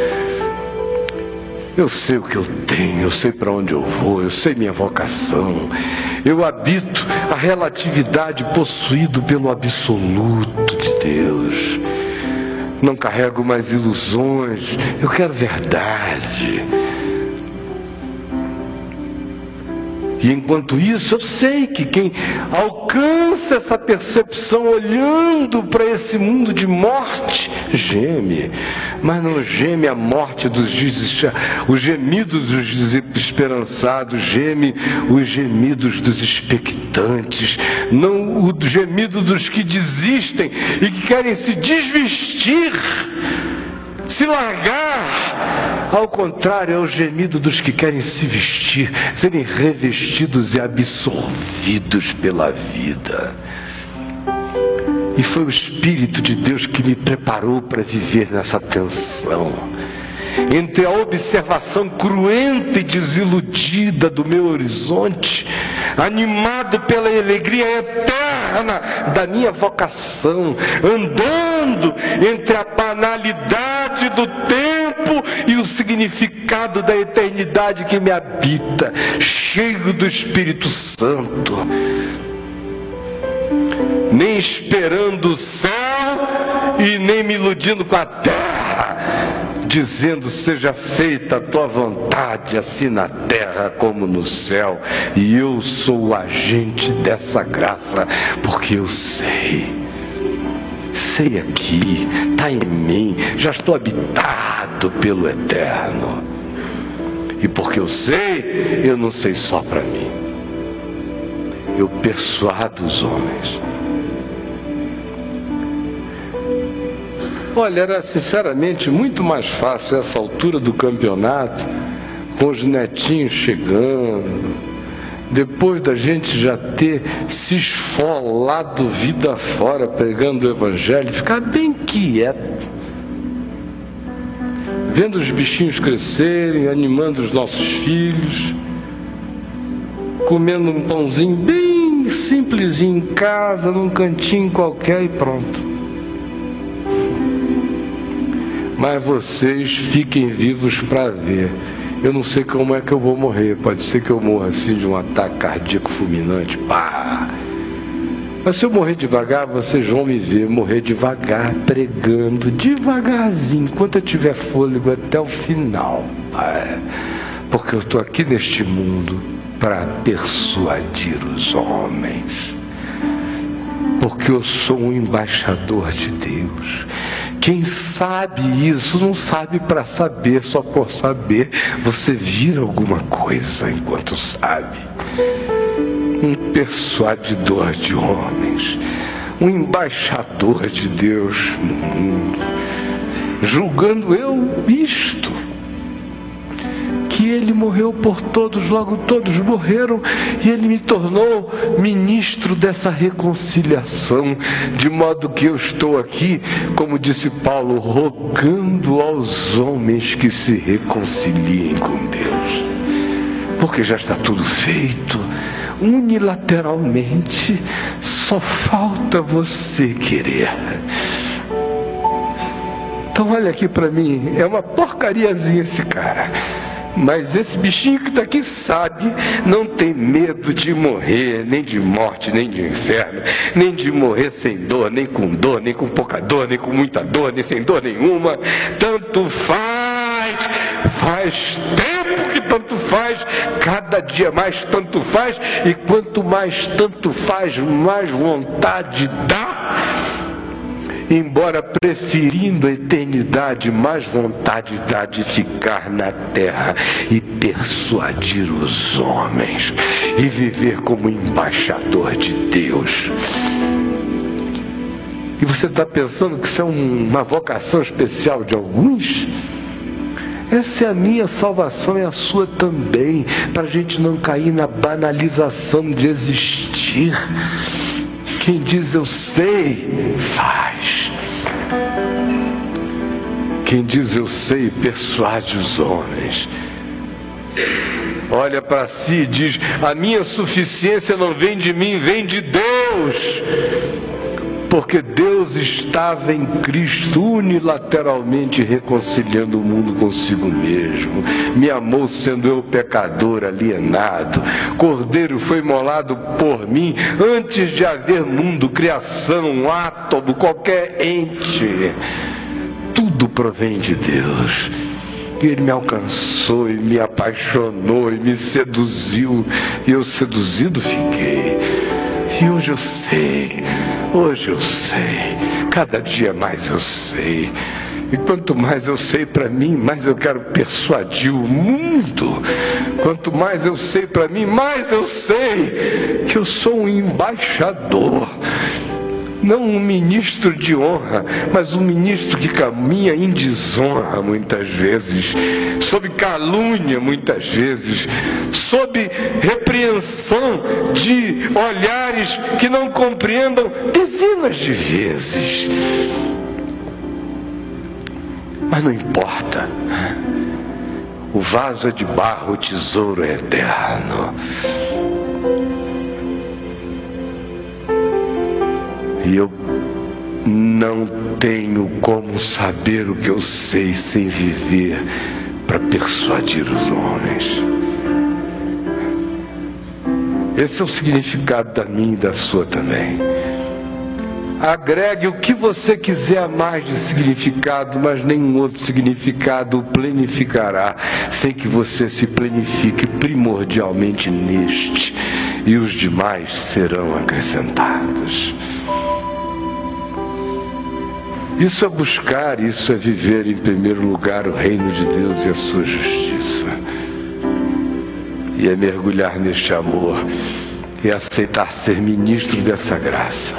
Eu sei o que eu tenho, eu sei para onde eu vou, eu sei minha vocação. Eu habito a relatividade possuído pelo absoluto de Deus não carrego mais ilusões, eu quero verdade. E enquanto isso, eu sei que quem alcança essa percepção olhando para esse mundo de morte, geme, mas não geme a morte dos os gemidos dos desesperançados, geme os gemidos dos expectantes, não o gemido dos que desistem e que querem se desvestir se largar. Ao contrário, é o gemido dos que querem se vestir, serem revestidos e absorvidos pela vida. E foi o Espírito de Deus que me preparou para viver nessa tensão. Entre a observação cruenta e desiludida do meu horizonte, animado pela alegria eterna da minha vocação, andando entre a banalidade do tempo o significado da eternidade que me habita, cheio do Espírito Santo nem esperando o céu e nem me iludindo com a terra, dizendo: Seja feita a tua vontade, assim na terra como no céu. E eu sou o agente dessa graça, porque eu sei. Sei aqui, está em mim, já estou habitado pelo eterno. E porque eu sei, eu não sei só para mim. Eu persuado os homens. Olha, era sinceramente muito mais fácil essa altura do campeonato, com os netinhos chegando, depois da gente já ter se esfolado vida fora pregando o evangelho, ficar bem quieto, vendo os bichinhos crescerem, animando os nossos filhos, comendo um pãozinho bem simplesinho em casa, num cantinho qualquer e pronto. Mas vocês fiquem vivos para ver. Eu não sei como é que eu vou morrer. Pode ser que eu morra assim de um ataque cardíaco fulminante. Pá! Mas se eu morrer devagar, vocês vão me ver morrer devagar, pregando, devagarzinho, enquanto eu tiver fôlego até o final. Porque eu estou aqui neste mundo para persuadir os homens. Porque eu sou um embaixador de Deus Quem sabe isso não sabe para saber, só por saber. Você vira alguma coisa enquanto sabe. Um persuadidor de homens, um embaixador de Deus no mundo, julgando eu isto ele morreu por todos, logo todos morreram, e ele me tornou ministro dessa reconciliação, de modo que eu estou aqui, como disse Paulo, rogando aos homens que se reconciliem com Deus, porque já está tudo feito unilateralmente, só falta você querer. Então olha aqui para mim, é uma porcariazinha esse cara. Mas esse bichinho que está aqui sabe, não tem medo de morrer, nem de morte, nem de inferno, nem de morrer sem dor, nem com dor, nem com pouca dor, nem com muita dor, nem sem dor nenhuma. Tanto faz, faz tempo que tanto faz, cada dia mais tanto faz, e quanto mais tanto faz, mais vontade dá embora preferindo a eternidade, mais vontade dá de ficar na terra e persuadir os homens e viver como embaixador de Deus. E você está pensando que isso é uma vocação especial de alguns? Essa é a minha salvação e a sua também, para a gente não cair na banalização de existir. Quem diz eu sei, faz. Quem diz eu sei, persuade os homens. Olha para si e diz: A minha suficiência não vem de mim, vem de Deus porque Deus estava em Cristo unilateralmente reconciliando o mundo consigo mesmo. Me amou sendo eu pecador alienado. Cordeiro foi molado por mim antes de haver mundo, criação, átomo, qualquer ente. Tudo provém de Deus. E ele me alcançou e me apaixonou e me seduziu, e eu seduzido fiquei. E hoje eu sei Hoje eu sei, cada dia mais eu sei. E quanto mais eu sei para mim, mais eu quero persuadir o mundo. Quanto mais eu sei para mim, mais eu sei que eu sou um embaixador não um ministro de honra, mas um ministro que caminha em desonra muitas vezes, sob calúnia muitas vezes, sob repreensão de olhares que não compreendam dezenas de vezes. Mas não importa. O vaso é de barro, o tesouro é eterno. E eu não tenho como saber o que eu sei sem viver para persuadir os homens. Esse é o significado da minha e da sua também. Agregue o que você quiser a mais de significado, mas nenhum outro significado o plenificará, sem que você se plenifique primordialmente neste, e os demais serão acrescentados. Isso é buscar, isso é viver em primeiro lugar o reino de Deus e a sua justiça. E é mergulhar neste amor e aceitar ser ministro dessa graça.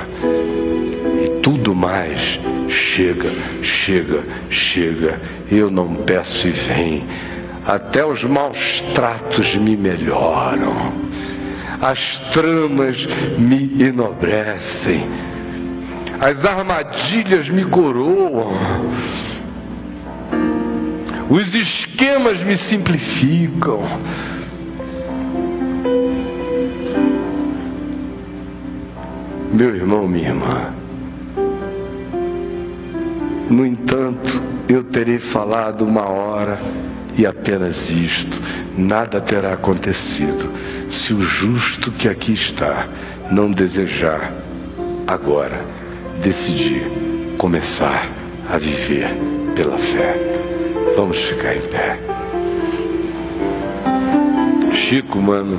E tudo mais chega, chega, chega. Eu não peço e vem. Até os maus tratos me melhoram. As tramas me enobrecem as armadilhas me coroam, os esquemas me simplificam. Meu irmão, minha irmã, no entanto, eu terei falado uma hora e apenas isto, nada terá acontecido. Se o justo que aqui está não desejar agora decidir começar a viver pela fé. Vamos ficar em pé. Chico, mano,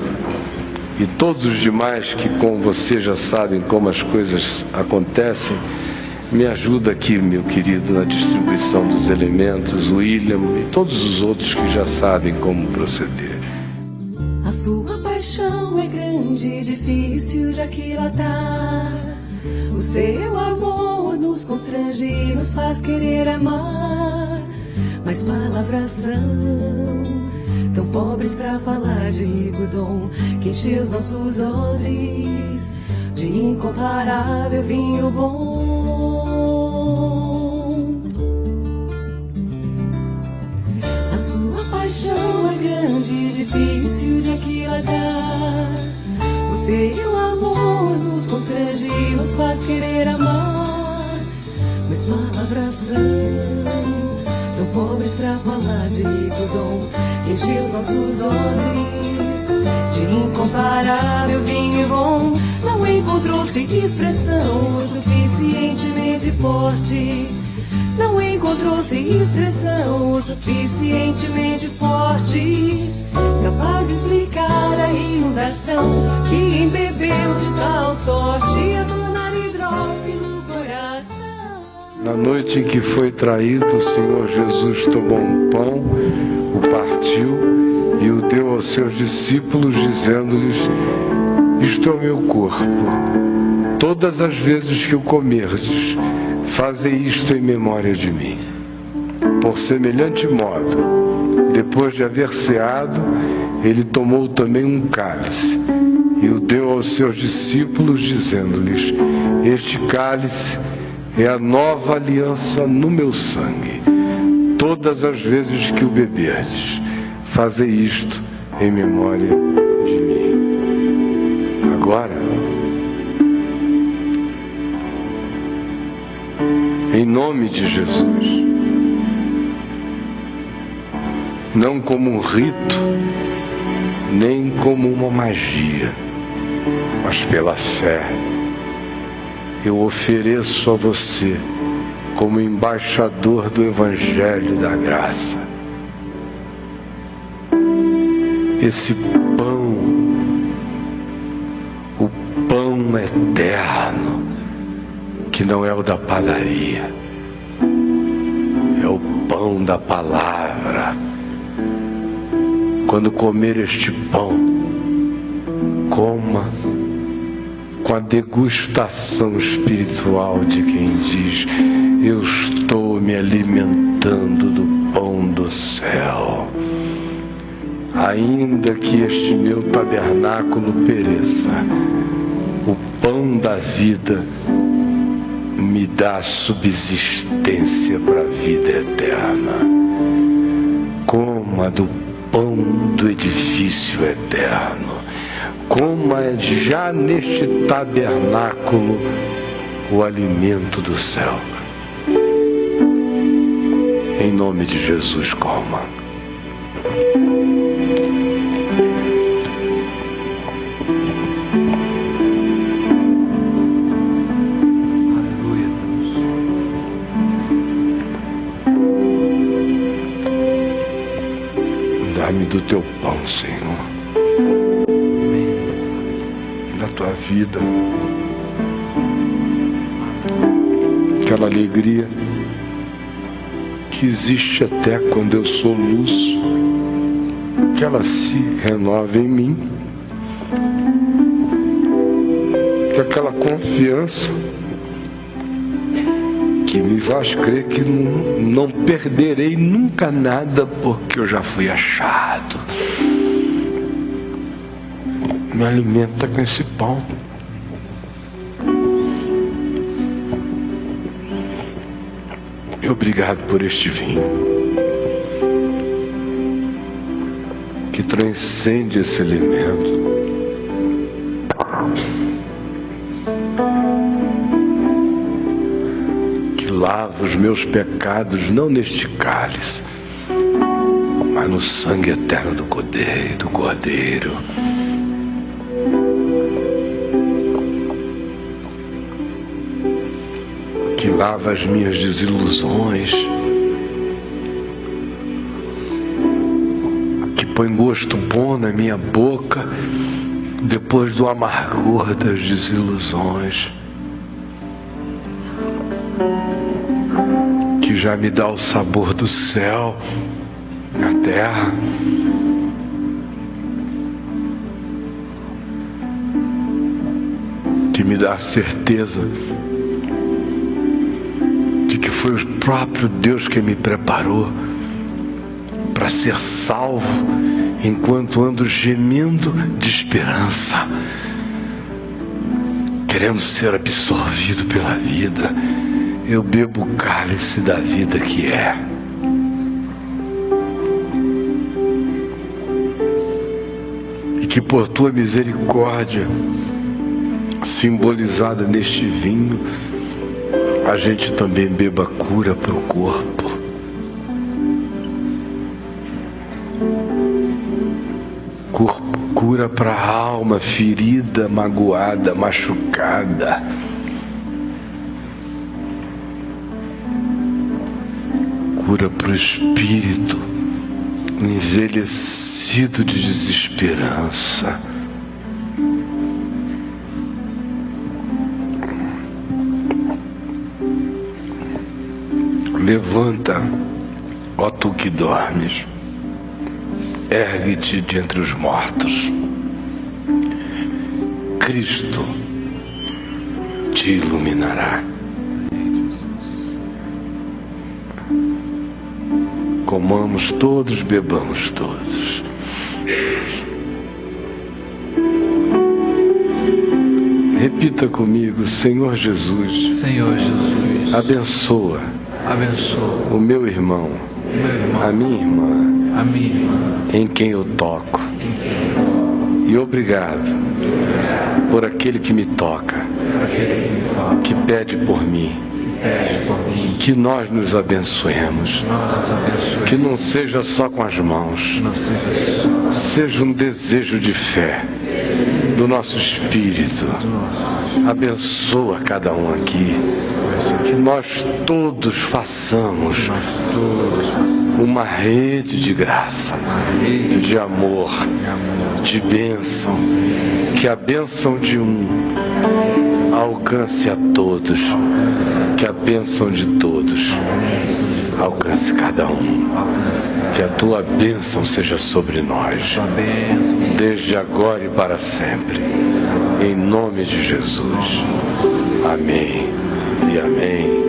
e todos os demais que com você já sabem como as coisas acontecem, Me ajuda aqui, meu querido, na distribuição dos elementos, William e todos os outros que já sabem como proceder. A sua paixão é grande e difícil de aquilatar. O seu amor nos constrange e nos faz querer amar. Mas palavras são tão pobres para falar de rico dom que encheu os nossos odres de incomparável vinho bom. O seu amor nos constrange e nos faz querer amar. Mas palavras são tão pobres pra falar de que encheu os nossos olhos de incomparável vinho bom. Não encontrou-se expressão o suficientemente forte. Não encontrou-se expressão o suficientemente forte. Capaz de explicar a inundação que embebeu de tal sorte a tornar hidrófilo coração. Na noite em que foi traído, o Senhor Jesus tomou um pão, o partiu e o deu aos seus discípulos, dizendo-lhes: Isto é o meu corpo. Todas as vezes que o comerdes, fazei isto em memória de mim. Por semelhante modo, depois de haver ceado, ele tomou também um cálice e o deu aos seus discípulos, dizendo-lhes: Este cálice é a nova aliança no meu sangue. Todas as vezes que o beberdes, Fazei isto em memória de mim. Agora, em nome de Jesus, não como um rito, nem como uma magia, mas pela fé, eu ofereço a você como embaixador do Evangelho da Graça esse pão, o pão eterno, que não é o da padaria, é o pão da palavra. Quando comer este pão, coma com a degustação espiritual de quem diz: Eu estou me alimentando do pão do céu ainda que este meu tabernáculo pereça, o pão da vida me dá subsistência para a vida eterna. Coma do pão do edifício eterno. Coma já neste tabernáculo o alimento do céu. Em nome de Jesus, coma. Do teu pão, Senhor. Da tua vida. Aquela alegria que existe até quando eu sou luz, que ela se renova em mim. Que aquela confiança que me faz crer que não, não perderei nunca nada porque eu já fui achado. Me alimenta com esse pão. E obrigado por este vinho que transcende esse elemento. Lava os meus pecados, não neste cálice, mas no sangue eterno do Cordeiro, do Cordeiro. Que lava as minhas desilusões, que põe gosto bom na minha boca depois do amargor das desilusões. Já me dá o sabor do céu na terra. Que me dá a certeza de que foi o próprio Deus que me preparou para ser salvo enquanto ando gemendo de esperança, querendo ser absorvido pela vida eu bebo o cálice da vida que é. E que por tua misericórdia, simbolizada neste vinho, a gente também beba cura para o corpo. Cura para a alma ferida, magoada, machucada cura para o espírito envelhecido de desesperança. Levanta, ó tu que dormes, ergue-te de entre os mortos. Cristo te iluminará. Comamos todos, bebamos todos. Repita comigo, Senhor Jesus. Senhor Jesus. Abençoa. Abençoa. O meu irmão. Meu irmão. A minha irmã. A minha irmã. Em quem eu toco. E obrigado por aquele que me toca. Aquele que Pede por mim. Que nós nos abençoemos. Que não seja só com as mãos, seja um desejo de fé do nosso espírito. Abençoa cada um aqui. Que nós todos façamos uma rede de graça, de amor. de bênção. Que a bênção de um alcance a todos. Que a bênção de todos alcance cada um. Que a tua bênção seja sobre nós, desde agora e para sempre. Em nome de Jesus. Amém e amém